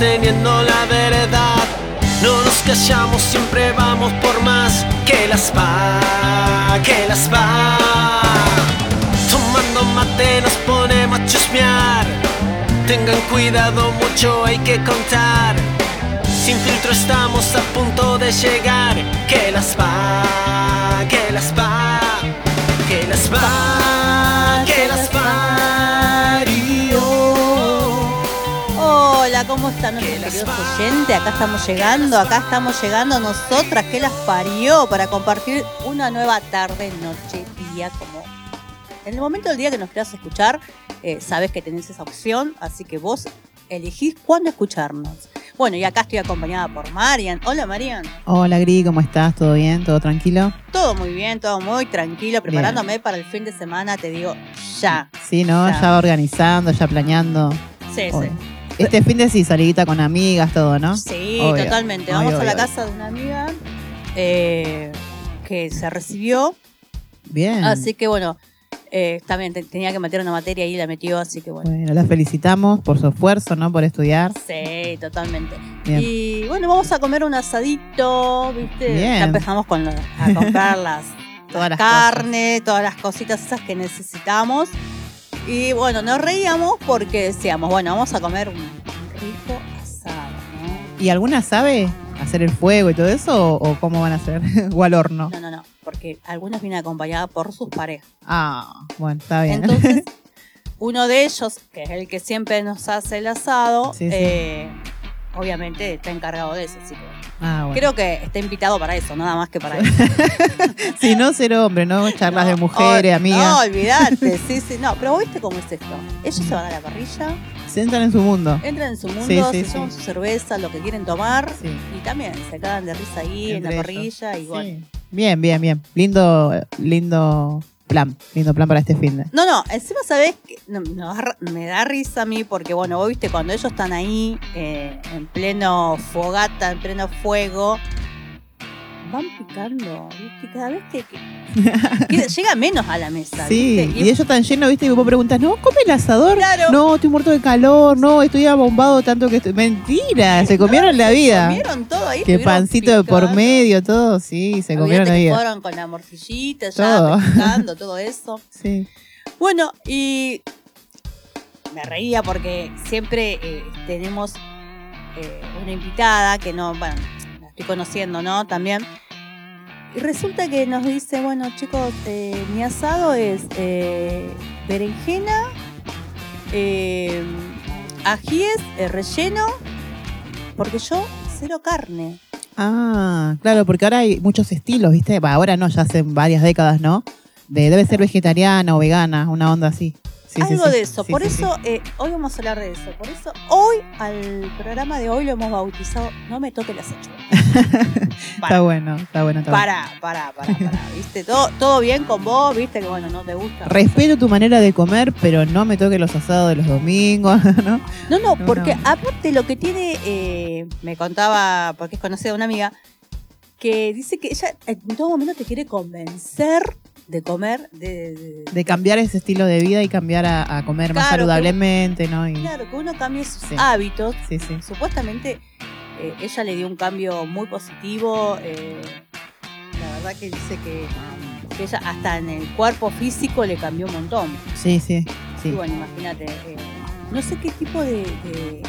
sosteniendo la verdad. No nos callamos, siempre vamos por más que las va, que las va. Tomando mate nos ponemos a chusmear. Tengan cuidado, mucho hay que contar. Sin filtro estamos a punto de llegar. Que las va, que las va, que las va, que las parió. Hola, ¿cómo están nuestros queridos oyentes? Acá estamos llegando, acá estamos llegando nosotras que las parió para compartir una nueva tarde, noche, día, como en el momento del día que nos quieras escuchar, eh, sabes que tenés esa opción, así que vos elegís cuándo escucharnos. Bueno, y acá estoy acompañada por Marian. Hola, Marian. Hola Gri, ¿cómo estás? ¿Todo bien? ¿Todo tranquilo? Todo muy bien, todo muy tranquilo, preparándome para el fin de semana, te digo, ya. Sí, ¿no? Ya. Ya, organizando, ya planeando. Sí, sí. Este fin de sí, salidita con amigas, todo, ¿no? Sí, Obvio, totalmente. obvio, Vamos a la obvio. casa de una amiga eh, que se recibió. Bien. Así que bueno, eh, también te- tenía que meter una materia y la metió, así que bueno. Bueno, la felicitamos por su esfuerzo, ¿no? Por estudiar. Sí, totalmente. Bien. Y bueno, vamos a comer un asadito, ¿viste? Bien. Ya empezamos con a comprar las, Todas las las carne, todas las cositas esas que necesitamos. Y bueno, nos reíamos porque decíamos, bueno, vamos a comer un, rico asado, ¿no? ¿Y alguna sabe hacer el fuego y todo eso? ¿O, o cómo van a hacer? ¿O al horno? No, no, no, porque algunas vienen acompañadas por sus parejas. Ah, bueno, está bien. Entonces, uno de ellos, que es el que siempre nos hace el asado, Sí, sí. eh, obviamente está encargado de eso. Así que ah, bueno. creo que está invitado para eso, nada más que para eso. Si no, ser hombre, ¿no? Charlas de mujeres, ol- amigas. No, olvídate, sí, sí. No, pero ¿viste cómo es esto? Ellos se van a la parrilla, Se entran en su mundo. entran en su mundo, Sí, sí, se toman sí. su cerveza, lo que quieren tomar, y también se cagan de risa ahí en la parrilla. Y bueno. Bien, bien, bien. Lindo, lindo plan. Lindo plan para este fin de. No, no, encima sabes que no, da- me da risa a mí porque, bueno, vos viste, cuando ellos están ahí eh, en pleno fogata, en pleno fuego, van picando, ¿viste? Cada vez que, llega menos a la mesa, Sí, ¿viste? y ellos tan llenos, ¿viste? Y vos preguntas, ¿no? ¿Come el asador? Claro. No, estoy muerto de calor, no, estoy abombado tanto que estoy... Mentira, se comieron la vida. comieron todo ahí. Que pancito de por medio, todo, sí, se comieron la vida. fueron con la morcillita, ya Todo. picando, todo eso. Sí. Bueno, y me reía porque siempre eh, tenemos eh, una invitada que no, bueno, estoy conociendo, ¿no? También. Y resulta que nos dice, bueno, chicos, eh, mi asado es eh, berenjena, eh, ajíes, eh, relleno, porque yo cero carne. Ah, claro, porque ahora hay muchos estilos, ¿viste? Ahora no, ya hace varias décadas, ¿no? De, debe ser vegetariana o vegana, una onda así. Sí, Algo sí. de eso. Por eso, eh, hoy vamos a hablar de eso. Por eso, hoy, al programa de hoy lo hemos bautizado No me toque las hechuras. Está bueno, está bueno. Está bueno. Para, para, para, para. ¿Viste? Todo, todo bien con vos, ¿viste? Que bueno, no te gusta. Respeto tu manera de comer, pero no me toque los asados de los domingos, ¿no? No, no, No, porque no. aparte lo que tiene, eh, me contaba, porque es conocida una amiga, que dice que ella en todo momento te quiere convencer de comer, de, de- De cambiar ese estilo de vida y cambiar a, a comer más que- saludablemente, ¿no? Y- Claro, que uno cambie sus Sí. hábitos. Sí, sí. Supuestamente eh, ella le dio un cambio muy positivo. eh, la verdad que dice que, que ella hasta en el cuerpo físico le cambió un montón. Sí, sí, Y sí. bueno, imagínate. eh, no sé qué tipo de, de-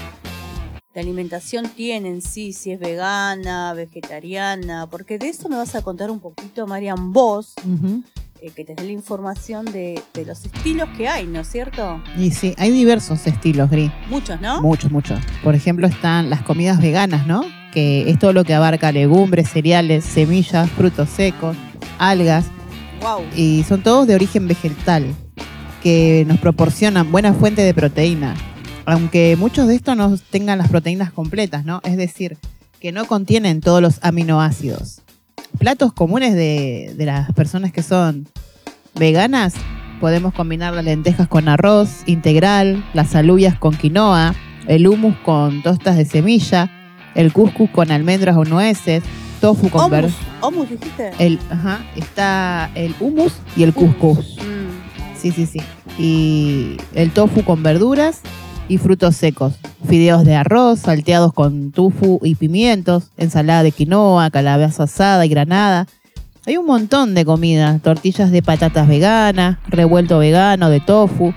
de alimentación tienen, sí, si es vegana, vegetariana, porque de eso me vas a contar un poquito, Marian, vos, Ujú. Eh, que tenés la información de, de los estilos que hay, ¿no es cierto? Y sí, hay diversos estilos, Gris. Muchos, ¿no? Muchos, muchos. Por ejemplo, están las comidas veganas, ¿no? Que es todo lo que abarca legumbres, cereales, semillas, frutos secos, algas. Wow. Y son todos de origen vegetal, que nos proporcionan buena fuente de proteína. Aunque muchos de estos no tengan las proteínas completas, ¿no? Es decir, que no contienen todos los aminoácidos. Platos comunes de, de las personas que son veganas, podemos combinar las lentejas con arroz integral, las alubias con quinoa, el hummus con tostas de semilla, el couscous con almendras o nueces, tofu con ver- Omus dijiste. el, ajá, está el hummus y el couscous. Mm, Sí, sí, sí. Y el tofu con verduras y frutos secos. Fideos de arroz, salteados con tufu y pimientos, ensalada de quinoa, calabaza asada y granada. Hay un montón de comida, tortillas de patatas veganas, revuelto vegano de tofu,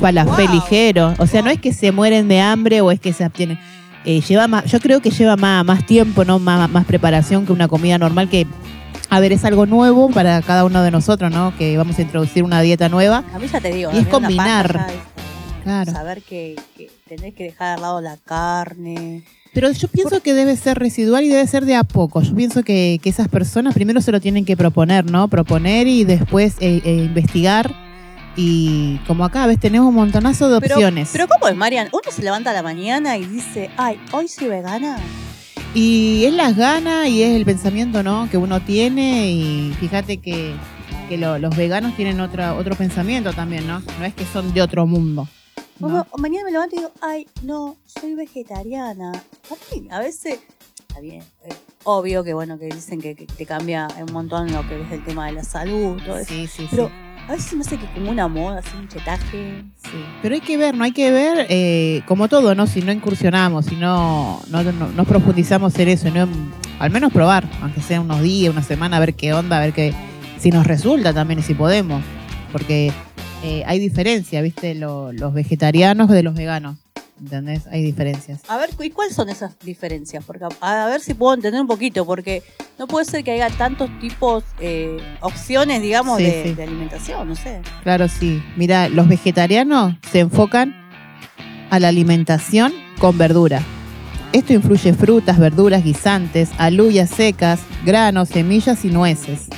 falafel Wow. ligero. O sea, no es que se mueren de hambre o es que se abstienen. Eh, lleva más, yo creo que lleva más, más tiempo, ¿no? Más, más preparación que una comida normal que, a ver, es algo nuevo para cada uno de nosotros, ¿no? Que vamos a introducir una dieta nueva. A mí ya te digo. Y es combinar. Claro. Saber que, que tenés que dejar de lado la carne. Pero yo pienso que debe ser residual y debe ser de a poco. Yo pienso que, que esas personas primero se lo tienen que proponer, ¿no? Proponer y después eh, eh, investigar. Y como acá, ves, tenemos un montonazo de Pero, opciones. pero ¿cómo es, Marian? Uno se levanta a la mañana y dice, ay, hoy soy vegana. Y es las ganas y es el pensamiento, ¿no? Que uno tiene y fíjate que, que lo- los veganos tienen otra, otro pensamiento también, ¿no? No es que son de otro mundo. O ¿no? o mañana me levanto y digo, ay, no, soy vegetariana. A mí, a veces, está bien, eh, obvio que bueno, que dicen que, que te cambia un montón lo que es el tema de la salud, todo eso. Sí, sí, Pero sí. a veces me hace que como una moda, así un chetaje. Sí, pero hay que ver, no hay que ver eh, como todo, ¿no? Si no incursionamos, si no, no, no- no profundizamos en eso, no, al menos probar, aunque sea unos días, una semana, a ver qué onda, a ver qué, si nos resulta también y si podemos. Porque eh, hay diferencia, ¿viste? Lo- los vegetarianos de los veganos, ¿entendés? Hay diferencias. A ver, ¿y cuáles son esas diferencias? Porque a, a ver si puedo entender un poquito, porque no puede ser que haya tantos tipos, eh, opciones, digamos, Sí, de, sí. de alimentación, no sé. Claro, sí. Mira, los vegetarianos se enfocan a la alimentación con verdura. Esto influye frutas, verduras, guisantes, aluyas secas, granos, semillas y nueces.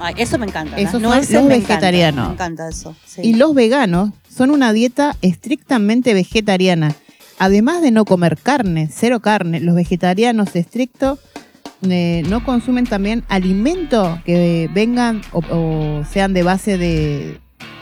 Ay, eso me encanta. Esos las son nueces los me encanta, vegetarianos. Me encanta eso. sí. Y los veganos son una dieta estrictamente vegetariana. Además de no comer carne, cero carne, los vegetarianos estrictos eh, no consumen también alimentos que vengan o, o sean de base de,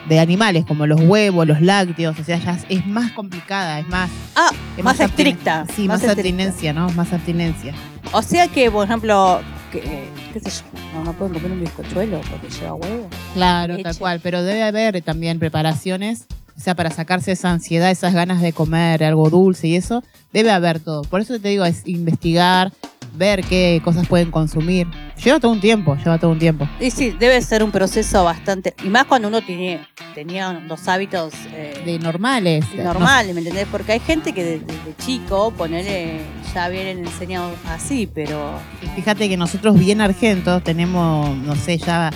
de animales, como los huevos, los lácteos. O sea, ya es, más complicada, es más. Ah, es más estricta. Sí, más, estricta. abstinencia, ¿no? Más abstinencia. O sea que, por ejemplo, que, qué sé yo, no, no pueden comer un bizcochuelo porque lleva huevo. Claro, Leche. tal cual. Pero debe haber también preparaciones, o sea, para sacarse esa ansiedad, esas ganas de comer algo dulce y eso, debe haber todo. Por eso te digo, es investigar, ver qué cosas pueden consumir. Lleva todo un tiempo, lleva todo un tiempo. Y sí, debe ser un proceso bastante. Y más cuando uno tiene, tenía los hábitos eh, De normales. normales, ¿me entendés? Porque hay gente que desde de chico, ponele, ya vienen enseñados así, pero. Fíjate que nosotros bien argentos tenemos, no sé, ya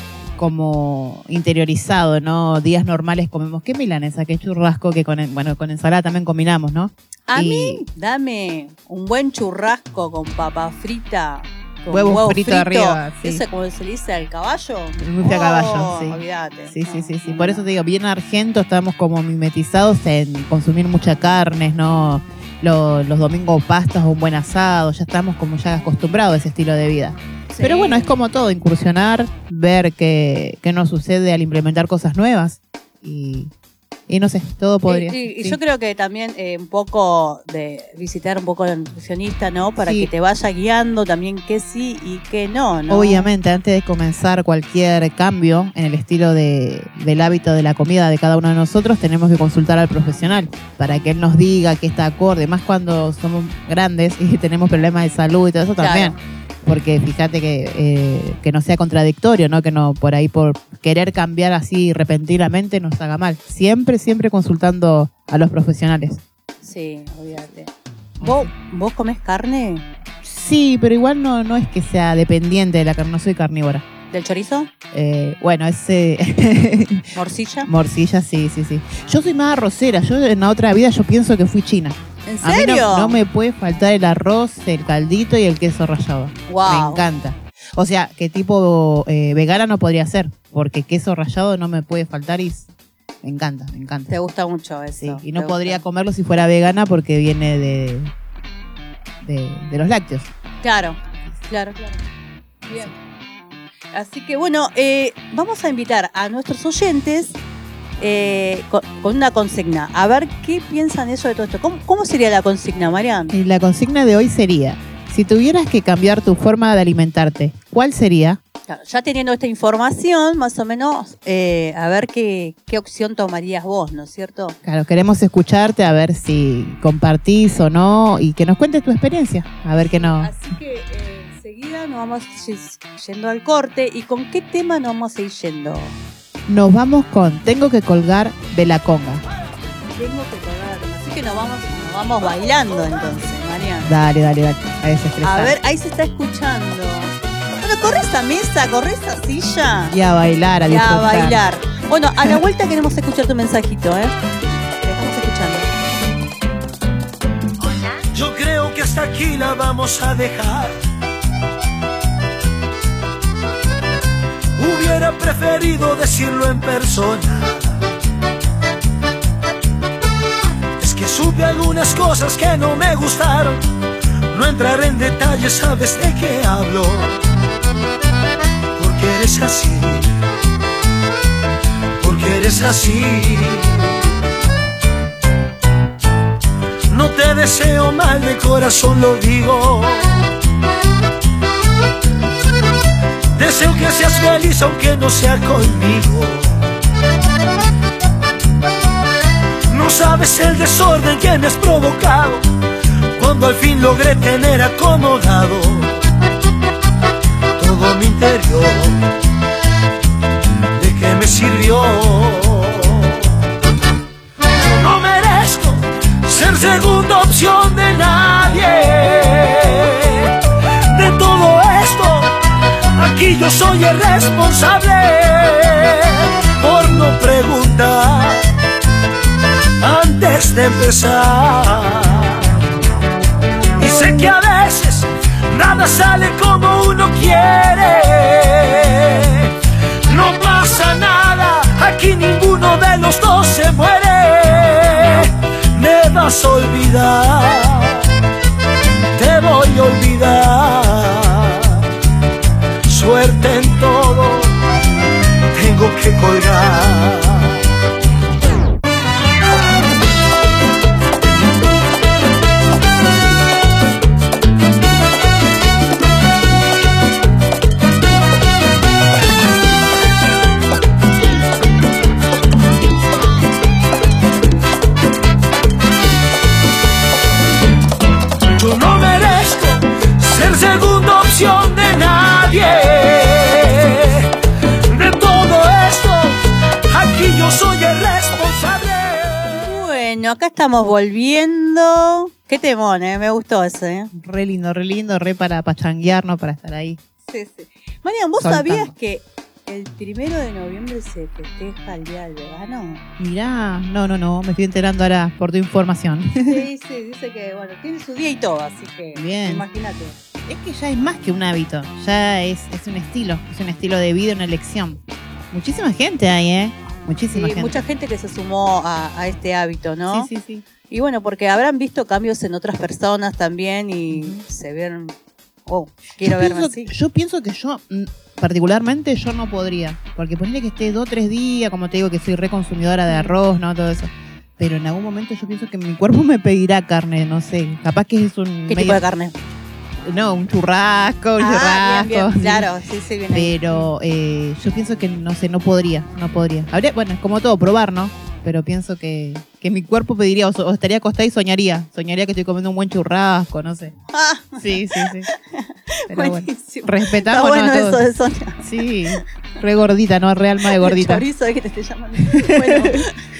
como interiorizado, ¿no? Días normales comemos qué milanesa, qué churrasco, que con, bueno, con ensalada también combinamos, ¿no? A Y- mí, dame un buen churrasco con papa frita. Con Huevo frito arriba, sí. Como se le dice al caballo. El a caballo, sí. Olvídate. Sí, sí, No, sí, sí. no, Por eso te digo, bien argento estamos como mimetizados en consumir mucha carne, ¿no? Lo- los domingos pastas o un buen asado, ya estamos como ya acostumbrados a ese estilo de vida. Sí. Pero bueno, es como todo, incursionar, ver qué, qué nos sucede al implementar cosas nuevas y, y no sé, todo podría. Y, y- sí. yo creo que también eh, un poco de visitar un poco al nutricionista, ¿no? Para Sí. que te vaya guiando también qué sí y qué no, ¿no? Obviamente, antes de comenzar cualquier cambio en el estilo de, del hábito de la comida de cada uno de nosotros, tenemos que consultar al profesional para que él nos diga que está acorde, más cuando somos grandes y tenemos problemas de salud y todo eso Claro. también. Porque fíjate que, eh, que no sea contradictorio, ¿no? Que no por ahí por querer cambiar así repentinamente nos haga mal. Siempre, siempre consultando a los profesionales. Sí, olvídate. ¿Vos, ¿Vos comés carne Sí, pero igual no, no es que sea dependiente de la carne, no soy carnívora. del chorizo? Eh, bueno, ese ¿Morcilla? morcilla, sí, sí, sí. Yo soy más arrocera. Yo en la otra vida yo pienso que fui china. ¿En A mí serio? no, no me puede faltar el arroz, el caldito y el queso rallado. Me Wow. encanta. O sea, que tipo eh, vegana no podría ser, porque queso rallado no me puede faltar y me encanta, me encanta. Te gusta mucho eso. Sí, y no podría gusta. comerlo si fuera vegana porque viene de, de, de los lácteos. Claro, claro, claro. Bien. Así que bueno, eh, vamos a invitar a nuestros oyentes eh, con, con una consigna. A ver qué piensan ellos de todo esto. ¿Cómo, cómo sería la consigna, Marian? Y la consigna de hoy sería, si tuvieras que cambiar tu forma de alimentarte, ¿cuál sería? Claro, ya teniendo esta información, más o menos, eh, a ver qué, qué opción tomarías vos, ¿no es cierto? Claro, queremos escucharte a ver si compartís o no y que nos cuentes tu experiencia. A ver qué no. Así que eh, enseguida nos vamos yendo al corte. ¿Y con qué tema nos vamos a ir yendo? Nos vamos con Tengo que colgar de la conga. Tengo que colgar. Así que nos vamos, nos vamos bailando entonces, Mariana. Dale, dale, dale. A desestresar. A ver, ahí se está escuchando. Bueno, corre esa mesa, corre esa silla. Y a bailar, a Y a disfrutar. bailar. Bueno, a la vuelta queremos escuchar tu mensajito, ¿eh? Te estamos escuchando. Yo creo que hasta aquí la vamos a dejar. Hubiera preferido decirlo en persona. Es que supe algunas cosas que no me gustaron. No entraré en detalles, sabes de qué hablo. Porque eres así. Porque eres así. No te deseo mal de corazón, lo digo. Deseo que seas feliz aunque no sea conmigo. No sabes el desorden que me has provocado cuando al fin logré tener acomodado todo mi interior. ¿De qué me sirvió? No merezco ser segunda opción de nadie. Yo soy el responsable por no preguntar antes de empezar. Y sé que a veces nada sale como uno quiere. No pasa nada, aquí ninguno de los dos se muere. Me vas a olvidar, acá estamos volviendo. Qué temón, ¿eh? Me gustó ese, ¿eh? Re lindo, re lindo, re para pachanguearnos, para estar ahí. Sí, sí. Marian, ¿vos Soltando. sabías que el primero de noviembre se festeja el Día del Vegano? Mirá, no, no, no, me estoy enterando ahora por tu información. Sí, sí, dice que, bueno, tiene su día y todo, así que Bien. imagínate. Es que ya es más que un hábito, ya es, es un estilo, es un estilo de vida, una elección. Muchísima gente hay, ¿eh? Muchísima Sí, gente. mucha gente que se sumó a, a este hábito, ¿no? Sí, sí, sí. Y bueno, porque habrán visto cambios en otras personas también y se vieron, oh, quiero yo verme pienso, así. Yo pienso que yo, mm, particularmente, yo no podría. Porque ponerle que esté dos o tres días, como te digo, que soy reconsumidora de arroz, ¿no? Todo eso. Pero en algún momento yo pienso que mi cuerpo me pedirá carne, no sé. Capaz que es un. ¿Qué medio- tipo de carne? No, un churrasco, un Ah, bien, bien, churrasco. sí. claro, sí, sí, bien. Pero eh, yo pienso que, no sé, no podría, no podría. Habría, bueno, es como todo, probar, ¿no? Pero pienso que, que mi cuerpo pediría, o, estaría acostada y soñaría. Soñaría que estoy comiendo un buen churrasco, no sé. Ah, Sí, sí, sí. Pero bueno, buenísimo. Está respetamos bueno a eso de soñar. Sí, re gordita, ¿no? Re alma de gordita. Chorizo de que te llamando. Bueno,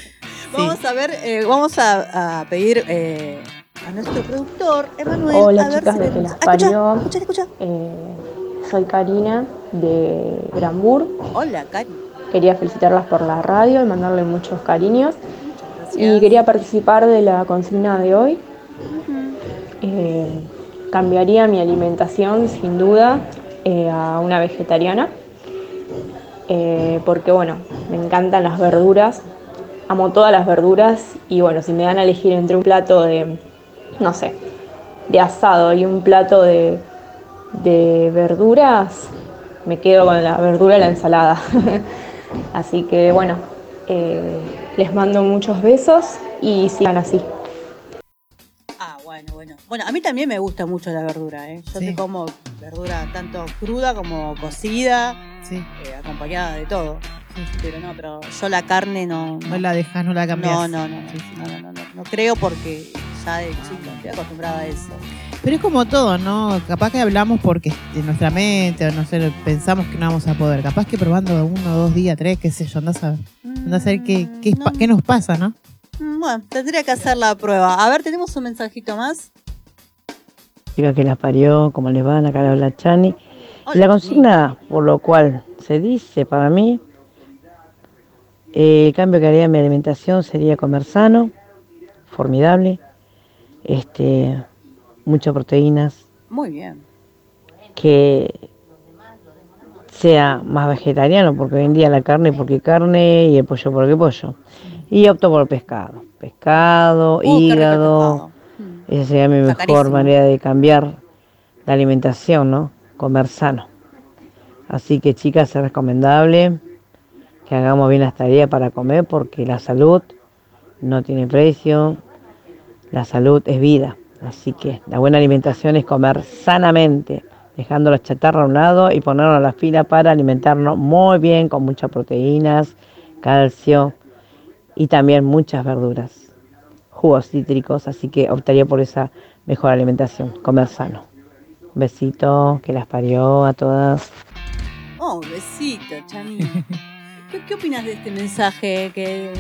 vamos a ver, eh, vamos a, a pedir eh, a nuestro productor, Emanuel. Hola, a ver chicas si de Que las escucha, parió. escucha, escucha. Eh, soy Karina de Granbur. Hola, Cari. Quería felicitarlas por la radio y mandarle muchos cariños. Y quería participar de la consigna de hoy. Eh, cambiaría mi alimentación sin duda eh, a una vegetariana. Eh, porque bueno, me encantan las verduras. Amo todas las verduras. Y bueno, si me dan a elegir entre un plato de, no sé, de asado y un plato de, de verduras, me quedo con la verdura y la ensalada. así que bueno, eh, les mando muchos besos y sigan así. Ah, bueno. Bueno, bueno. A mí también me gusta mucho la verdura, ¿eh? Yo Sí. te como verdura tanto cruda como cocida, Sí, eh, acompañada de todo. Pero no, pero yo la carne no. no la dejas, no la cambias. no, no, no, no, Sí, sí. no, no, no, no, no creo porque ya de chica estoy acostumbrada a eso. Pero es como todo, ¿no? Capaz que hablamos porque en nuestra mente, o no sé, pensamos que no vamos a poder. Capaz que probando uno, dos días, tres, qué sé yo, andás a, andás a ver qué, qué, Mm, no. qué nos pasa, ¿no? Mm, Bueno, tendría que hacer la prueba. A ver, tenemos un mensajito más. Chica que las parió, como les van, acá le habla Chani. Hola, La consigna, por lo cual se dice para mí, eh, el cambio que haría en mi alimentación sería comer sano, formidable, este, muchas proteínas, Muy bien. que sea más vegetariano, porque hoy en día la carne porque carne y el pollo porque pollo. Y opto por el pescado. Pescado, Uh, hígado. pescado. Mm. Esa sería mi Está mejor carísimo. manera de cambiar la alimentación, ¿no? Comer sano. Así que chicas, es recomendable que hagamos bien las tareas para comer porque la salud no tiene precio, la salud es vida. Así que la buena alimentación es comer sanamente, dejando la chatarra a un lado y ponernos a la fila para alimentarnos muy bien, con muchas proteínas, calcio y también muchas verduras jugos cítricos, así que optaría por esa mejor alimentación, comer sano. Un besito, que las parió a todas. Oh, besito, Chani. ¿Qué, ¿Qué opinas de este mensaje? Que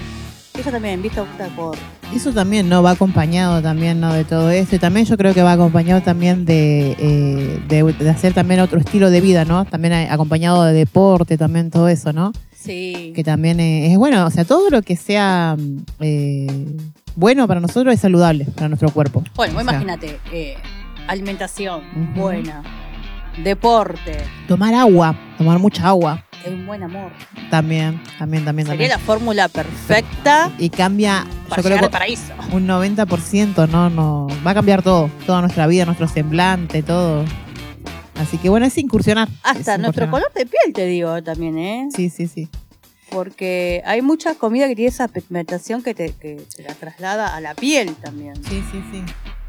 ella también, viste, opta por. Eso también, ¿no? Va acompañado también, ¿no? De todo esto. Y también yo creo que va acompañado también de, eh, de, de hacer también otro estilo de vida, ¿no? También acompañado de deporte, también todo eso, ¿no? Sí. Que también es bueno, o sea, todo lo que sea eh, bueno para nosotros es saludable para nuestro cuerpo. Bueno, O sea, imagínate, eh, alimentación buena, deporte, Tomar agua, tomar mucha agua, un buen amor. también, también, también, Sería también. la fórmula perfecta Y cambia, para yo creo al paraíso. que un 90%, ¿no? no Va a cambiar todo, toda nuestra vida, nuestro semblante, todo. Así que bueno, es incursionar. Hasta es nuestro color de piel, te digo también, ¿eh? Sí, sí, sí. Porque hay mucha comida que tiene esa pigmentación que te, que te la traslada a la piel también. Sí, sí, sí.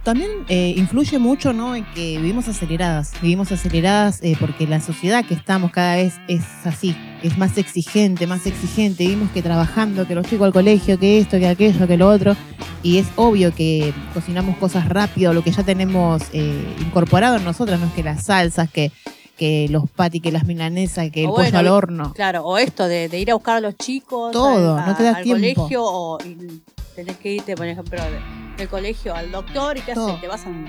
También eh, influye mucho, ¿no? En que vivimos aceleradas. Vivimos aceleradas eh, porque la sociedad que estamos cada vez es así. Es más exigente, más exigente. Vimos que trabajando, que los chicos al colegio, que esto, que aquello, que lo otro. Y es obvio que cocinamos cosas rápido, lo que ya tenemos eh, incorporado en nosotras, no es que las salsas, que, que los patis, que las milanesas, que el O pollo bueno, al horno. Claro, o esto de, de ir a buscar a los chicos Todo, al, no te da al tiempo. colegio o tenés que irte, por ejemplo, de- del colegio al doctor y qué haces, te vas a, un-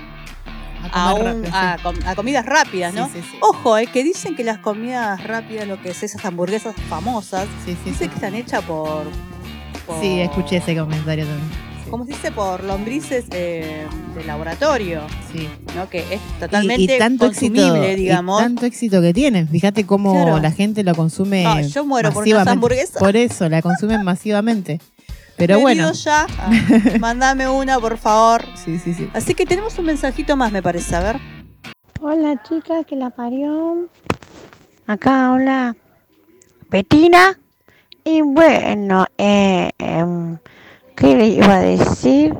A un- rápido, sí. comidas rápidas, ¿no? Sí, sí. Ojo, es que dicen que las comidas rápidas, lo que es esas hamburguesas famosas, dicen que están hechas por, por- Sí, escuché ese comentario también. Sí. ¿Cómo se dice? Por lombrices eh, de laboratorio, Sí. ¿no? Que es totalmente y, tanto éxito, consumible, y digamos. tanto éxito que tienen. Fíjate cómo Claro. la gente lo consume Ah, yo muero por unas hamburguesas. Por eso, la consumen masivamente. Pero bueno. ya. Ah, mándame una, por favor. Sí, sí, sí. Así que tenemos un mensajito más, me parece. A ver. Hola chica, que la parió. Acá habla Petina. Y bueno, eh, em, ¿qué le iba a decir?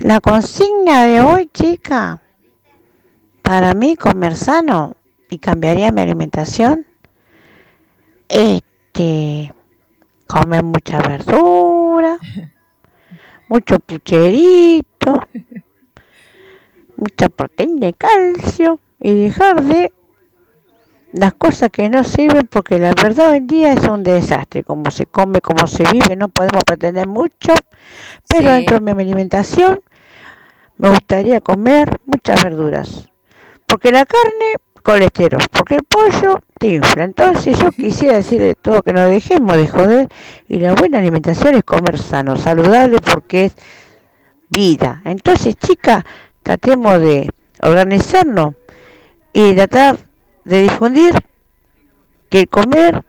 La consigna de hoy, chica, para mí comer sano y cambiaría mi alimentación. Este, comer mucha verdura, mucho pucherito, mucha proteína y calcio y dejar de las cosas que no sirven porque la verdad hoy en día es un desastre como se come como se vive no podemos pretender mucho pero Sí. dentro de mi alimentación me gustaría comer muchas verduras porque la carne colesterol porque el pollo te infla. Entonces yo quisiera decir de todo que no dejemos de joder y la buena alimentación es comer sano saludable porque es vida. Entonces chicas tratemos de organizarnos y tratar de difundir que el comer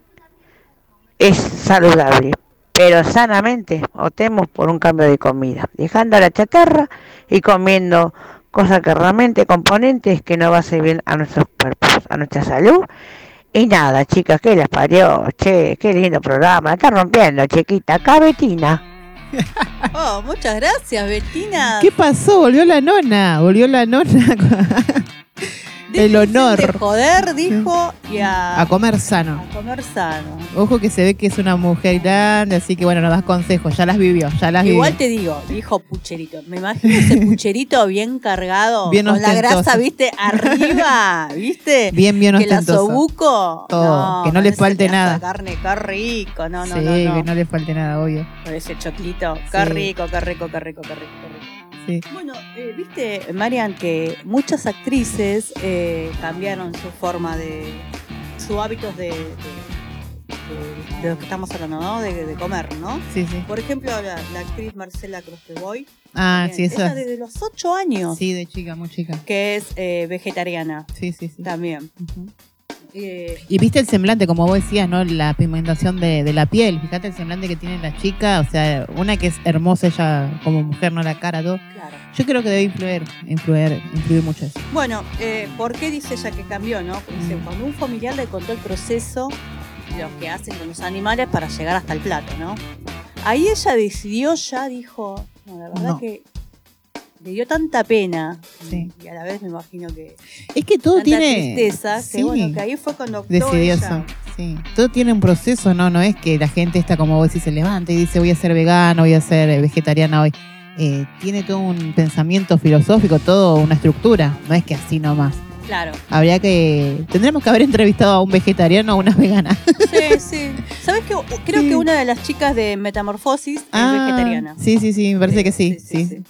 es saludable, pero sanamente optemos por un cambio de comida, dejando la chatarra y comiendo cosas que realmente componentes que no va a hacer bien a nuestros cuerpos, a nuestra salud. Y nada, chicas, que las parió, che, qué lindo programa, está rompiendo, chiquita, cabetina. Oh, muchas gracias, Betina. ¿Qué pasó? Volvió la nona. Volvió la nona el honor. De joder, dijo, y a, a comer sano. a comer sano. Ojo que se ve que es una mujer grande, así que bueno, nos das consejos. Ya las vivió, ya las Igual vivió. te digo, dijo pucherito. Me imagino ese pucherito bien cargado, Bien con la grasa, viste, arriba, viste. Bien, bien que la ostentoso. sobuco. Todo, que no le falte nada. carne, qué rico. No, no, sí, no, no. que no le falte nada, obvio. Con ese choclito. Qué Sí. rico, qué rico, qué rico, qué rico, qué rico. Sí. Bueno, eh, viste, Marian, que muchas actrices eh, cambiaron su forma de. sus hábitos de. de, de- que estamos hablando, ¿no? De, de comer, ¿no? Sí, sí. Por ejemplo, la, la actriz Marcela Crosteboy. Ah, sí, también, eso. ella desde los 8 años, Sí, de chica, muy chica. que es eh, vegetariana Sí, sí, sí. también. Ujú. Eh, Y viste el semblante, como vos decías, ¿no? La pigmentación de, de la piel. Fíjate el semblante que tiene la chica. O sea, una que es hermosa ella como mujer, no la cara, todo. claro. Yo creo que debe influir, influir, influir mucho eso. Bueno, eh, ¿por qué dice ella que cambió, no? Dice, Mm. cuando un familiar le contó el proceso, lo que hacen con los animales para llegar hasta el plato, ¿no? Ahí ella decidió, ya dijo, no, la verdad No. que le dio tanta pena Sí. y a la vez me imagino que Es que todo tanta tiene. tristeza, que bueno, que ahí fue cuando decidió eso. Sí. Todo tiene un proceso, ¿no? No es que la gente está como vos decís, se levanta y dice voy a ser vegano, voy a ser eh, vegetariana hoy. Eh, tiene todo un pensamiento filosófico, todo una estructura. No es que así nomás. Claro. Habría que. Tendremos que haber entrevistado a un vegetariano o una vegana. Sí, sí. ¿Sabes qué? Creo Sí. que una de las chicas de Metamorfosis es vegetariana. Ah, Sí, sí, sí, me parece que sí. sí,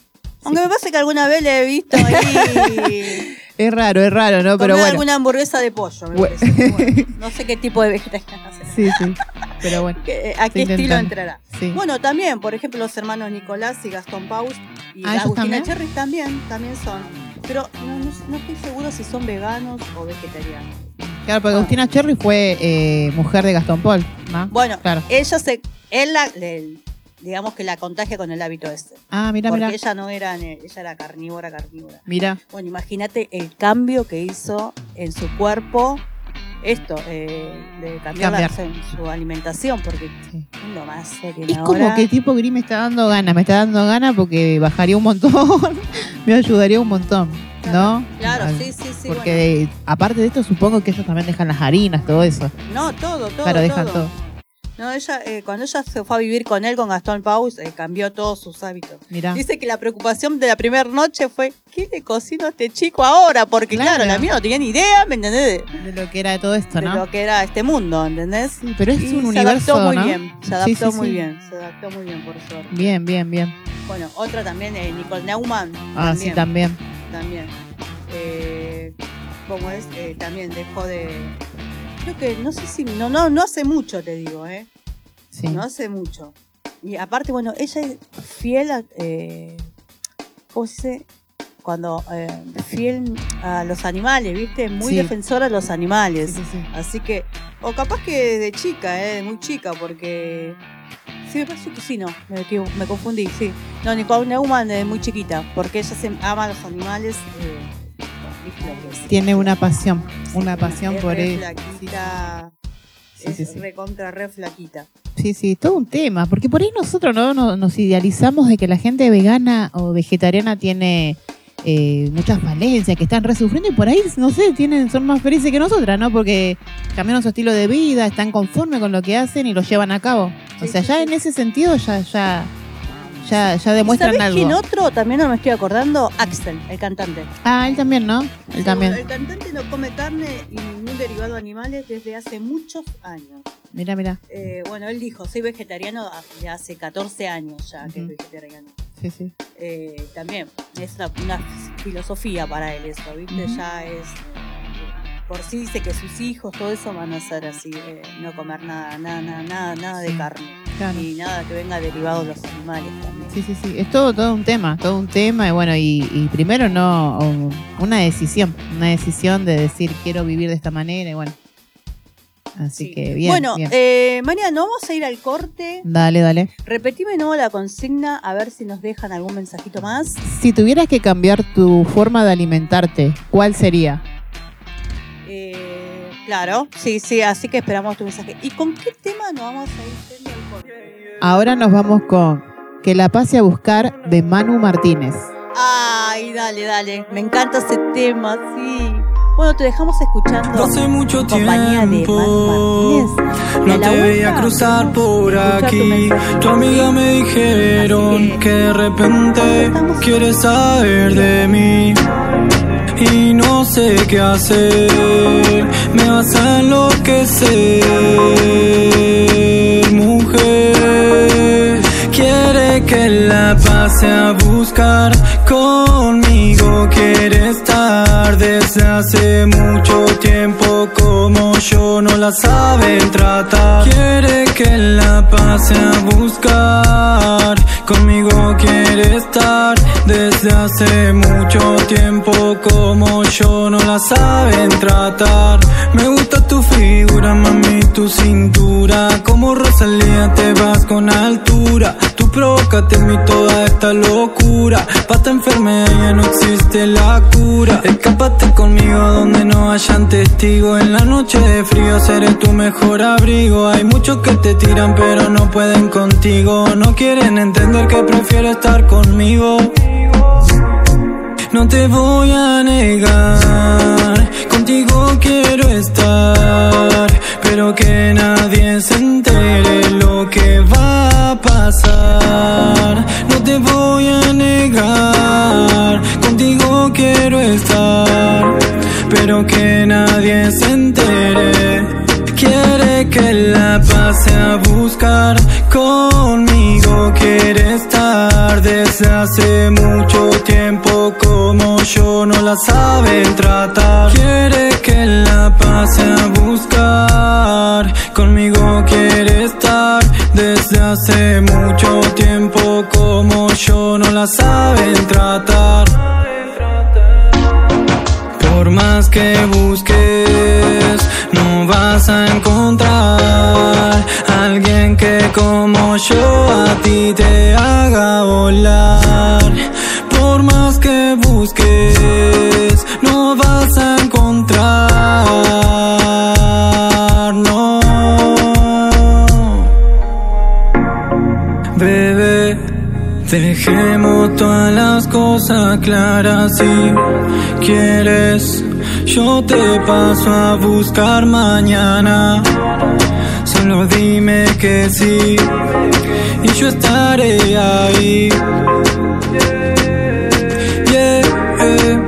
Aunque me parece que alguna vez le he visto ahí Es raro, es raro, ¿no? Pero bueno. alguna hamburguesa de pollo, me Bueno. no sé qué tipo de vegetariana será. Sí, sí. Pero bueno. ¿A qué estilo entrará? Sí. Bueno, también, por ejemplo, los hermanos Nicolás y Gastón Paus y Ah, ¿ellos Agustina también? Cherry también, también son. Pero no, no- no estoy seguro si son veganos o vegetarianos. Claro, porque Agustina Cherry fue eh, mujer de Gastón Paul, ¿no? Bueno, Claro. ella se, él la, digamos que la contagia con el hábito este. Ah, mira, porque mira. ella no era, ella era carnívora, carnívora. Mira. Bueno, imagínate el cambio que hizo en su cuerpo esto, eh, de cambiar, la- su alimentación, porque Sí. más serio. Es ahora. como que tipo Gris me está dando ganas, me está dando ganas porque bajaría un montón, me ayudaría un montón, ¿no? Claro, Al- sí, sí, sí. Porque aparte de esto supongo que ellos también dejan las harinas, todo eso. No, todo, todo. claro, dejan todo. todo. No, ella, eh, cuando ella se fue a vivir con él, con Gastón Paus, eh, cambió todos sus hábitos. Mira. Dice que la preocupación de la primera noche fue, ¿qué le cocino a este chico ahora? Porque claro, Claro. la mía no tenía ni idea, ¿me entendés? De lo que era todo esto, De ¿no? lo que era este mundo, ¿entendés? Sí, pero es Y un se universo, adaptó muy bien, se adaptó sí, muy bien, se adaptó muy bien, por suerte. Bien, bien, bien. Bueno, otra también, eh, Nicole Neumann. Ah, sí, también. también. Eh, como es, Eh, también dejó de. Creo que, no sé si. No, no, no hace mucho, te digo, ¿eh? Sí. No hace mucho. Y aparte, bueno, ella es fiel a. Eh, ¿Cómo se dice? Cuando. eh, fiel a los animales, ¿viste? Muy Sí. defensora de los animales. Sí, sí, sí. Así que. O capaz que de chica, ¿eh? De muy chica, porque. Sí, me parece que sí, no. Me, me confundí, sí. No, Nicole Neumann de muy chiquita, porque ella se ama a los animales. eh, Tiene una pasión, una pasión Es por re él. flaquita, Sí, es sí, sí. recontra re flaquita. Sí, sí, todo un tema, porque por ahí nosotros no nos, nos idealizamos de que la gente vegana o vegetariana tiene eh, muchas falencias, que están resufriendo y por ahí, no sé, tienen son más felices que nosotras, ¿no? Porque cambiaron su estilo de vida, están conformes con lo que hacen y lo llevan a cabo. O sea, ya en ese sentido ya ya ya, ya demuestran ¿Sabés algo. quién otro? También no me estoy acordando. Axel, el cantante. Ah, él también, ¿no? Él Sí, también. El cantante no come carne y ningún derivado de animales desde hace muchos años. Mira, mira. Eh, bueno, él dijo, soy vegetariano de hace 14 años ya que es Ujú. vegetariano. Sí, sí. Eh, también es una, una filosofía para él eso, ¿viste? Ya es... Por sí dice que sus hijos, todo eso van a ser así, eh, no comer nada, nada, nada, nada, nada de carne. Claro. Y nada que venga derivado de los animales también. Sí, sí, sí. Es todo, todo un tema, todo un tema. Y bueno, y, y primero no, una decisión, una decisión de decir quiero vivir de esta manera y bueno. Así Sí. que bien. bueno, bien. eh, Mariano, vamos a ir al corte. Dale, dale. Repetime de nuevo la consigna, a ver si nos dejan algún mensajito más. Si tuvieras que cambiar tu forma de alimentarte, ¿cuál sería? Claro, sí, sí, así que esperamos tu mensaje. ¿Y con qué tema nos vamos a ir yendo al corte? Ahora nos vamos con Que la pase a buscar de Manu Martínez. Ay, dale, dale. Me encanta ese tema, sí. Bueno, te dejamos escuchando Hace mucho compañía de tiempo Manu Martínez. A no la te veía vuelta cruzar por a aquí. mensaje. Tu amiga me dijeron Así que- que de repente Estamos- quieres saber de mí. Y no sé qué hacer, me vas a enloquecer, mujer. Quiere que la pase a buscar. Conmigo, quiere estar desde hace mucho tiempo como yo no la saben tratar. Quiere que la pase a buscar conmigo, quiere estar desde hace mucho tiempo como yo no la saben tratar. Me gusta tu figura, mami, tu cintura. Como Rosalía te vas con altura. Tú provocate en toda esta locura. Pa' esta enfermedad ya no existe la cura. Escápate conmigo donde no hayan testigos. En la noche de frío seré tu mejor abrigo. Hay muchos que te tiran pero no pueden contigo. No quieren entender que prefiero estar conmigo. No te voy a negar, contigo quiero estar, pero que nadie se entere que va a pasar. No te voy a negar, contigo quiero estar, pero que nadie se entere. Quiere que la pase a buscar conmigo, quiere estar desde hace mucho tiempo como yo no la saben tratar. Quiere que la pase a buscar conmigo, quiere estar desde hace mucho tiempo como yo no la saben tratar. Por más que busques, no vas a encontrar alguien que como yo a ti te haga si quieres. Yo te paso a buscar mañana. Solo dime que sí y yo estaré ahí. Yeah, eh.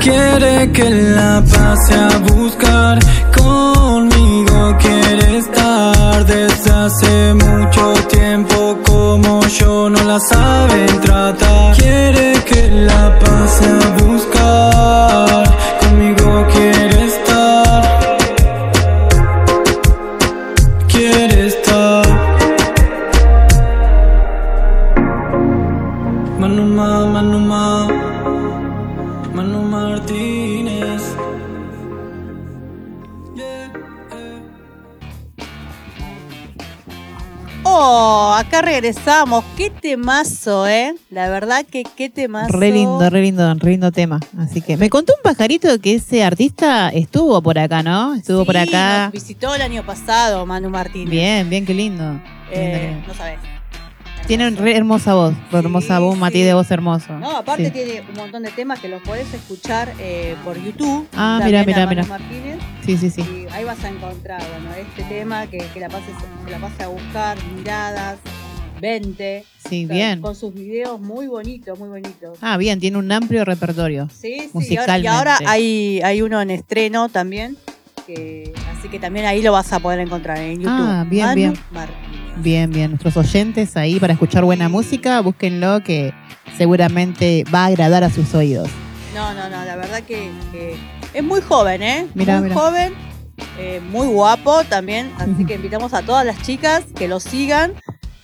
Quiere que la pase a buscar conmigo. Quiere estar desde hace mucho tiempo como yo no la saben tratar. Que la pase a buscar regresamos. Qué temazo, ¿eh? La verdad que qué temazo. Re lindo, re lindo, re lindo tema. Así que me contó un pajarito que ese artista estuvo por acá, ¿no? Estuvo por acá. nos visitó el año pasado Manu Martínez. Bien, bien, qué lindo. Eh, lindo. no sabes. Tiene re hermosa voz, Sí, hermosa voz, matiz sí. de voz hermoso. No, aparte tiene un montón de temas que los podés escuchar eh, por YouTube. Ah, mira, mira, mira. Sí, sí, sí. Y ahí vas a encontrar, bueno, este tema que, que la pases, que la pases a buscar, miradas, 20. Sí, o sea, bien. Con sus videos muy bonitos, muy bonitos. Ah, bien, tiene un amplio repertorio. Sí, sí. Y ahora, hay, hay uno en estreno también. Que, así que también ahí lo vas a poder encontrar en YouTube. Ah, bien, Manu bien. Martínez. Bien, bien. Nuestros oyentes ahí para escuchar buena música, búsquenlo que seguramente va a agradar a sus oídos. No, no, no, la verdad que, que es muy joven, ¿eh? Mirá, muy mirá. joven, eh, muy guapo también. Así que invitamos a todas las chicas que lo sigan.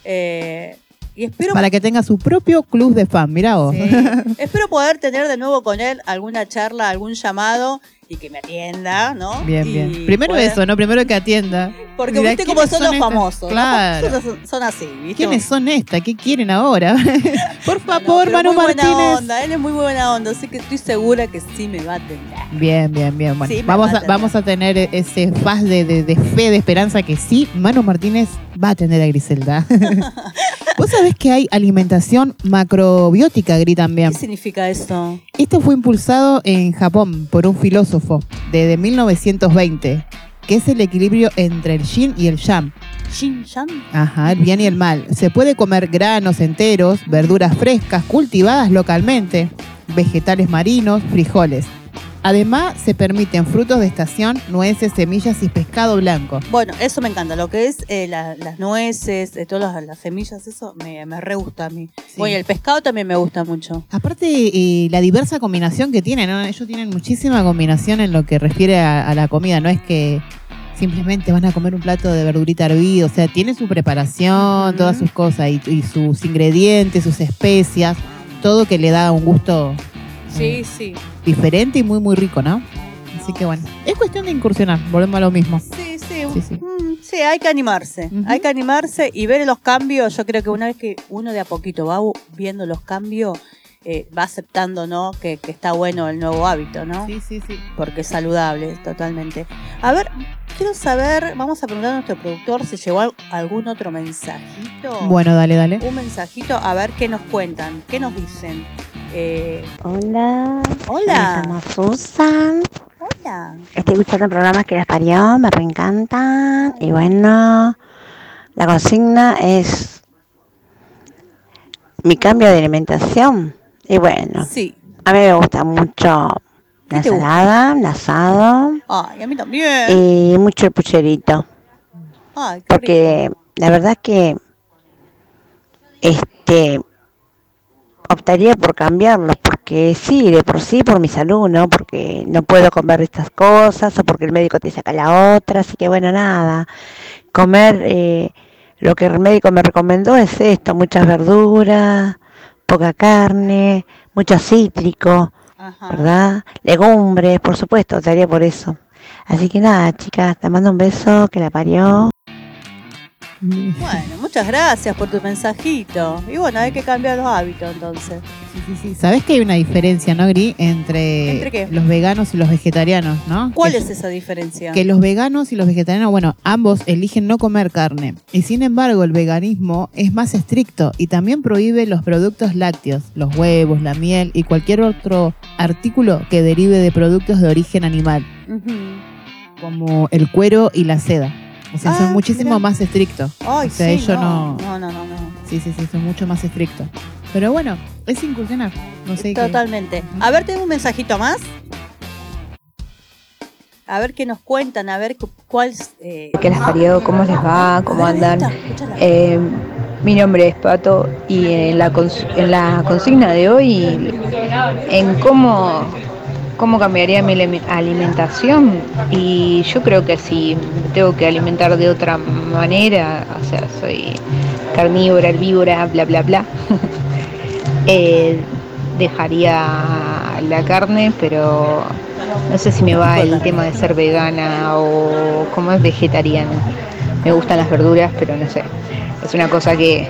Eh, y espero, Para que tenga su propio club de fan, mirá vos. sí, espero poder tener de nuevo con él alguna charla, algún llamado y que me atienda, ¿no? Bien, Y bien. Primero eso, ¿no? Primero que atienda. Porque Mirá, viste cómo ¿quiénes son, los estas? famosos. ¿no? Claro. Son, son así, ¿viste? ¿Quiénes son estas? ¿Qué quieren ahora? Por No, no, favor, pero Manu muy buena Martínez. onda, él es muy buena onda, así que estoy segura que sí me va a atender. Bien, bien, bien. Bueno, Sí, vamos, va a vamos a tener ese faz de, de- de fe, de esperanza que sí, Manu Martínez va a atender a Griselda. Vos sabés que hay alimentación macrobiótica, Gri, también. ¿Qué significa eso? Esto fue impulsado en Japón por un filósofo desde 1920, que es el equilibrio entre el yin y el yang. Shin Yang. Ajá, el bien y el mal. Se puede comer granos enteros, verduras frescas cultivadas localmente, vegetales marinos, frijoles. Además, se permiten frutos de estación, nueces, semillas y pescado blanco. Bueno, eso me encanta. Lo que es eh, la- las nueces, eh, todas las, las semillas, eso me, me re gusta a mí. Sí. Bueno, y el pescado también me gusta mucho. Aparte, eh, la diversa combinación que tienen, ¿no? ellos tienen muchísima combinación en lo que refiere a, a la comida. No es que simplemente van a comer un plato de verdurita hervida. O sea, tiene su preparación, todas sus cosas y, y sus ingredientes, sus especias, todo que le da un gusto Sí, sí. diferente y muy, muy rico, ¿no? Así que bueno, es cuestión de incursionar, volvemos a lo mismo. Sí, sí. Sí, sí. Mm, sí, hay que animarse. Ujú. Hay que animarse y ver los cambios. Yo creo que una vez que uno de a poquito va viendo los cambios, eh, va aceptando, ¿no? Que, que está bueno el nuevo hábito, ¿no? Sí, sí, sí. Porque es saludable, totalmente. A ver, quiero saber, vamos a preguntar a nuestro productor si llegó al- algún otro mensajito. Bueno, dale, dale. Un mensajito, a ver qué nos cuentan, qué nos dicen. Eh, Hola, me hola, llamo Susan. hola. Estoy escuchando programas que las parió, me reencantan. Y bueno, la consigna es mi cambio de alimentación. Y bueno, Sí. a mí me gusta mucho la ensalada, el asado Ay, a mí también. y mucho el pucherito. Ay, qué rico. Porque la verdad que este optaría por cambiarlos porque sí, de por sí por mi salud, ¿no? Porque no puedo comer estas cosas o porque el médico te saca la otra, así que bueno, nada. Comer eh, lo que el médico me recomendó es esto, muchas verduras, poca carne, mucho cítrico, Ajá. ¿verdad? Legumbres, por supuesto, optaría por eso. Así que nada, chicas, te mando un beso, que la parió. Bueno, muchas gracias por tu mensajito. Y bueno, hay que cambiar los hábitos entonces. Sí, sí, sí. ¿Sabés que hay una diferencia, no, Gri? Entre, ¿Entre qué? los veganos y los vegetarianos, ¿no? ¿Cuál Que- es esa diferencia? Que los veganos y los vegetarianos, bueno, ambos eligen no comer carne. Y sin embargo, el veganismo es más estricto y también prohíbe los productos lácteos, los huevos, la miel y cualquier otro artículo que derive de productos de origen animal, como el cuero y la seda. O sea, Ah, son muchísimo mirá. más estrictos. Ay, O sea, sí, ellos no. no- No, no, no, no. Sí, sí, sí, son mucho más estrictos. Pero bueno, es incursionar. No sé qué. Totalmente. A ver, tengo un mensajito más. A ver qué nos cuentan, a ver cu- cuál. Eh... que las parió, cómo les va, cómo andan. Eh, mi nombre es Pato y en la, cons- en la consigna de hoy, en cómo, cómo cambiaría mi alime- alimentación, y yo creo que si tengo que alimentar de otra manera, o sea, soy carnívora, herbívora, bla, bla, bla, eh, dejaría la carne, pero no sé si me va el tema de ser vegana o como es vegetariana. Me gustan las verduras, pero no sé. Es una cosa que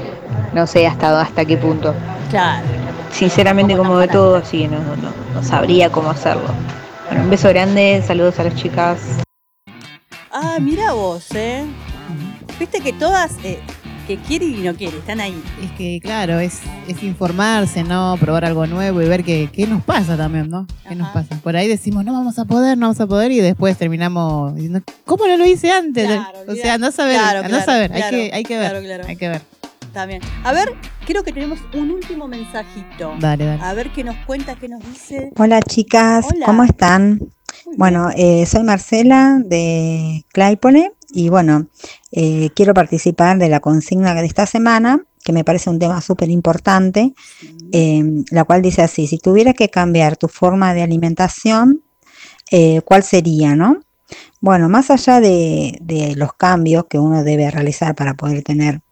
no sé hasta, hasta qué punto. Claro. Sinceramente Como de todo, así que no, no, no, no sabría cómo hacerlo. Bueno, un beso grande, saludos a las chicas. Ah, mira vos, ¿eh? Viste que todas eh, que quieren y no quieren, están ahí. Es que, claro, es, es informarse, ¿no? Probar algo nuevo y ver qué, qué nos pasa también, ¿no? ¿Qué nos pasa? Por ahí decimos, no vamos a poder, no vamos a poder, y después terminamos diciendo, ¿cómo no lo hice antes? Claro, o sea, no saber, Claro, no saber, claro, hay, que, hay que ver, claro, claro. hay que ver. Está bien. A ver, creo que tenemos un último mensajito. Dale, dale. A ver qué nos cuenta, qué nos dice. Hola chicas, Hola. ¿cómo están? Muy. Bueno, eh, soy Marcela de Claypole y bueno, eh, quiero participar de la consigna de esta semana, que me parece un tema súper importante, eh, la cual dice así, si tuvieras que cambiar tu forma de alimentación, eh, ¿cuál sería, no? Bueno, más allá de, de los cambios que uno debe realizar para poder tener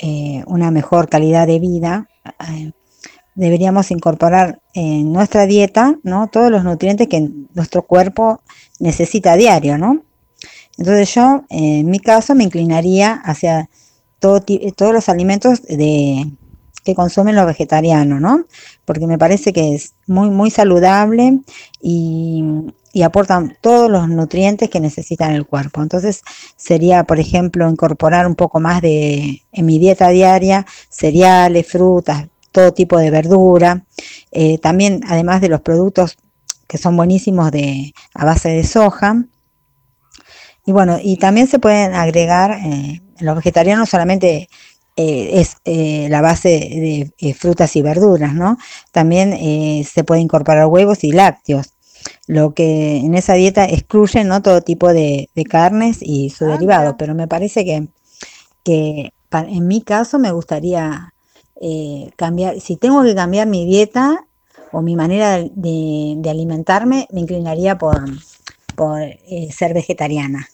eh, una mejor calidad de vida, eh, deberíamos incorporar en nuestra dieta, ¿no? Todos los nutrientes que nuestro cuerpo necesita a diario, ¿no? Entonces yo, en mi caso, me inclinaría hacia todos los alimentos de, que consumen los vegetarianos, ¿no? Porque me parece que es muy, muy saludable y, y aportan todos los nutrientes que necesita el cuerpo. Entonces sería, por ejemplo, incorporar un poco más de, en mi dieta diaria, cereales, frutas, todo tipo de verdura. Eh, también, además de los productos que son buenísimos de, a base de soja. Y bueno, y también se pueden agregar, eh, los vegetarianos solamente eh, es la base de frutas y verduras, ¿no? También se puede incorporar huevos y lácteos, lo que en esa dieta excluye, ¿no? Todo tipo de, de carnes y su Ah, derivado, pero me parece que, que en mi caso me gustaría eh, cambiar, si tengo que cambiar mi dieta o mi manera de alimentarme, me inclinaría por, por eh, ser vegetariana.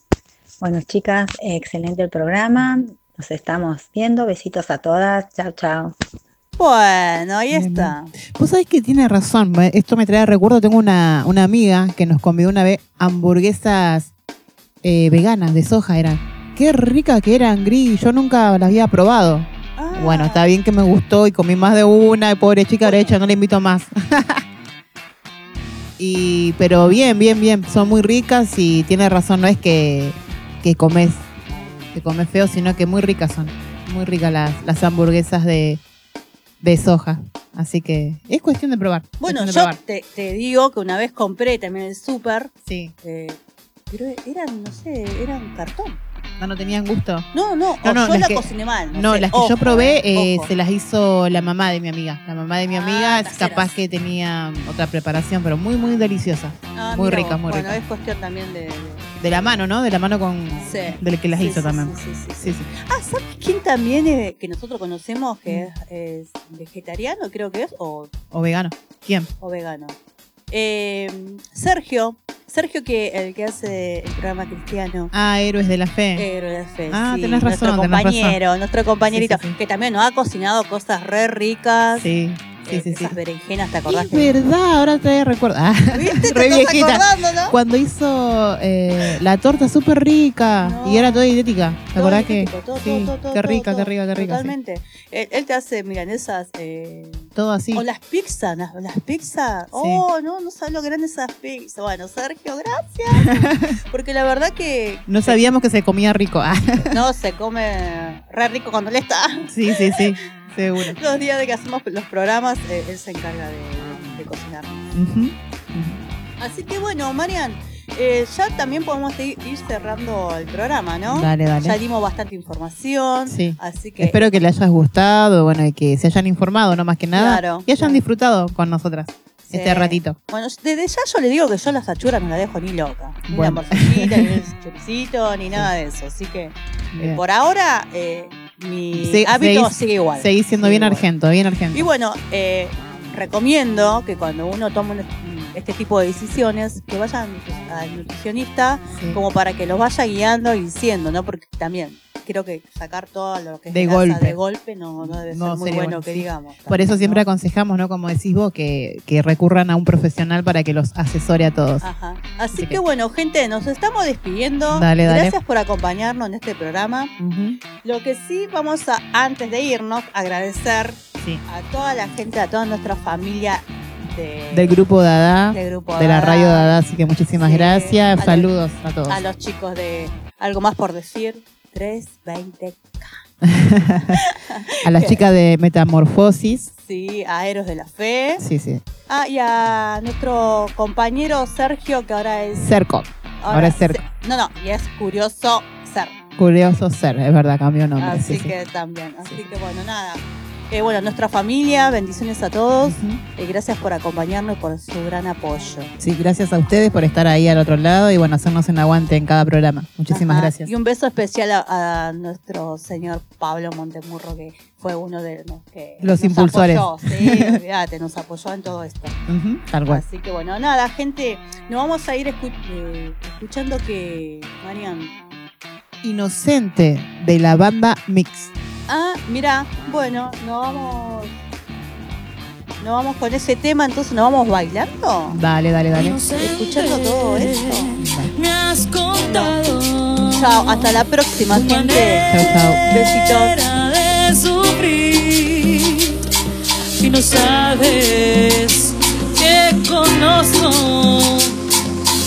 Bueno, chicas, excelente el programa. Nos estamos viendo. Besitos a todas. Chao, chao. Bueno, ahí está. Vos sabés que tiene razón. Esto me trae recuerdo. Tengo una, una amiga que nos convidó una vez hamburguesas eh, veganas de soja. Eran. Qué rica que eran, Gris. Yo nunca las había probado. Ah, Bueno, está bien que me gustó y comí más de una. Pobre chica derecha, no le invito más. y, pero bien, bien, bien. Son muy ricas y tiene razón. No es que, que comes, que comes feo, sino que muy ricas son. Muy ricas las, las hamburguesas de, de soja. Así que es cuestión de probar. Bueno, de yo probar. te, te digo que una vez compré también el súper, Sí. eh, pero eran, no sé, eran cartón. No, no tenían gusto. No, no, No, no, yo las la que- cociné mal. No, No, sé. las que Ojo, yo probé eh, eh, se las hizo la mamá de mi amiga. La mamá de mi Ah, amiga caseras. capaz que tenía otra preparación, pero muy, muy deliciosa. Ah, muy rica, vos. muy bueno, rica. es cuestión también de... de- De la mano, ¿no? De la mano con Sí. del que las Sí, hizo sí, también. sí, sí. Ah, ¿sabes quién también es, que nosotros conocemos que es, es vegetariano, creo que es, o, O vegano. ¿Quién? o vegano? Eh, Sergio, Sergio que el que hace el programa cristiano. Ah, Héroes de la Fe. Héroe de Fe, Ah, sí, tenés razón, nuestro tenés razón. compañero, nuestro compañerito, que también nos ha cocinado cosas re ricas. Sí, sí, eh, sí, sí. esas berenjenas, ¿te acordás? Es que- verdad, ahora te recuerdo. Ah, ¿Viste? ¿Te re estás viejita. acordando, no? Cuando hizo eh, la torta súper rica No. y era toda idéntica. ¿Te Todo acordás que? todo, sí, todo, todo, qué rica, qué rica, qué rica. sí. Totalmente. Él, él te hace milanesas. Eh, Todo así. O las pizzas, las, las pizzas. Oh, no, no sabes lo que eran esas pizzas. Bueno, Sergio, gracias. Porque la verdad que No sabíamos que se comía rico. Ah, no se come re rico cuando él está. sí, sí, sí. Seguro. Los días de que hacemos los programas, eh, él se encarga de, de cocinar. Así que bueno, Marian, eh, ya también podemos ir, cerrando el programa, ¿no? Dale, dale. Ya dimos bastante información. Sí. Así que Espero que les hayas gustado, bueno, y que se hayan informado, no más que nada. Claro, y hayan claro. disfrutado con nosotras Sí. este ratito. Bueno, desde ya yo le digo que yo las achuras no las dejo ni loca. Ni Bueno. la morcillita, ni el choricito, ni nada de eso. Así que eh, por ahora eh, mi Se- hábito seguís- sigue igual. Seguís siendo Sigue bien igual. argento, bien argento. Y bueno, eh, recomiendo que cuando uno toma este tipo de decisiones, que vayan al nutricionista Sí. como para que los vaya guiando y diciendo, ¿no? Porque también creo que sacar todo lo que es De grasa golpe. de golpe no, no debe No ser muy bueno bueno, que digamos. Por eso siempre ¿no? aconsejamos, ¿no? Como decís vos, que, que recurran a un profesional para que los asesore a todos. Ajá. Así, Así que, que- bueno, gente, nos estamos despidiendo. Dale, dale. Gracias por acompañarnos en este programa. Lo que sí vamos a, antes de irnos, agradecer Sí. a toda la gente, a toda nuestra familia de, Del grupo Dada, del grupo de la radio Dada, así que muchísimas Sí, a gracias. los- Saludos a todos. a los chicos de Algo Más por Decir, 320, A las chicas de Metamorfosis. sí, a Eros de la Fe. Sí, sí. Ah, y a nuestro compañero Sergio, que ahora es... Cerco. Ahora es Cerco. se- No, no, y es curioso ser. Curioso ser, es verdad, cambió nombre. Así sí, sí. que también. Así que bueno, nada. Eh, bueno, nuestra familia, bendiciones a todos. Eh, gracias por acompañarnos y por su gran apoyo. Sí, gracias a ustedes por estar ahí al otro lado y bueno, hacernos un aguante en cada programa. Muchísimas Ajá. gracias. Y un beso especial a, a nuestro señor Pablo Montemurro, que fue uno de los que Los nos impulsores. apoyó. Sí, olvídate, nos apoyó en todo esto. Tal cual. Así que bueno, nada, gente, nos vamos a ir escu- eh, escuchando que, Marian. Inocente de la banda Mix. Ah, mira, bueno, nos vamos. Nos vamos con ese tema, entonces nos vamos bailando. Dale, dale, dale. Escuchando todo esto. Me has contado Chao, hasta la próxima, gente. Chau, chau. Besitos. de sufrir y no sabes que conozco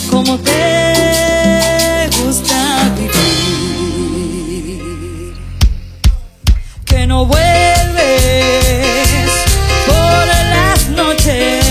como te no vuelves por las noches.